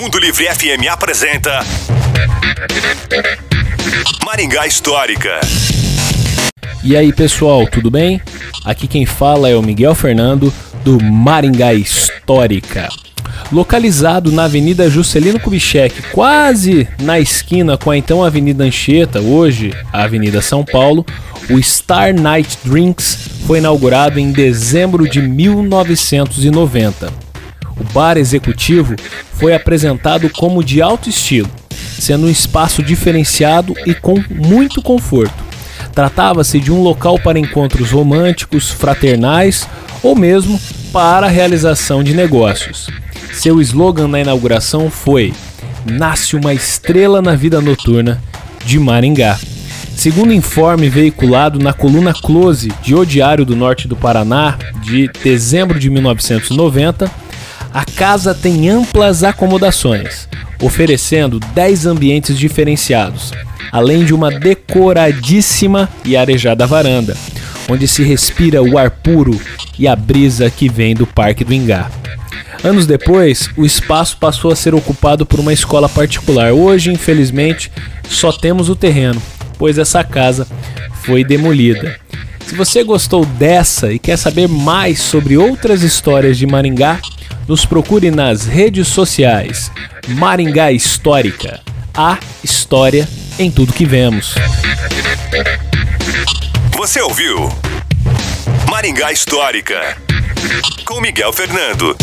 Mundo Livre FM apresenta Maringá Histórica. E aí pessoal, tudo bem? Aqui quem fala é o Miguel Fernando do Maringá Histórica. Localizado na Avenida Juscelino Kubitschek, quase na esquina com a então Avenida Anchieta, hoje a Avenida São Paulo, o Star Night Drinks foi inaugurado em dezembro de 1990. O bar executivo foi apresentado como de alto estilo, sendo um espaço diferenciado e com muito conforto. Tratava-se de um local para encontros românticos, fraternais ou mesmo para a realização de negócios. Seu slogan na inauguração foi: Nasce uma estrela na vida noturna de Maringá. Segundo informe veiculado na coluna Close de O Diário do Norte do Paraná, de dezembro de 1990, a casa tem amplas acomodações, oferecendo 10 ambientes diferenciados, além de uma decoradíssima e arejada varanda, onde se respira o ar puro e a brisa que vem do Parque do Ingá. Anos depois, o espaço passou a ser ocupado por uma escola particular. Hoje, infelizmente, só temos o terreno, pois essa casa foi demolida. Se você gostou dessa e quer saber mais sobre outras histórias de Maringá, nos procure nas redes sociais. Maringá Histórica. A história em tudo que vemos. Você ouviu Maringá Histórica com Miguel Fernando.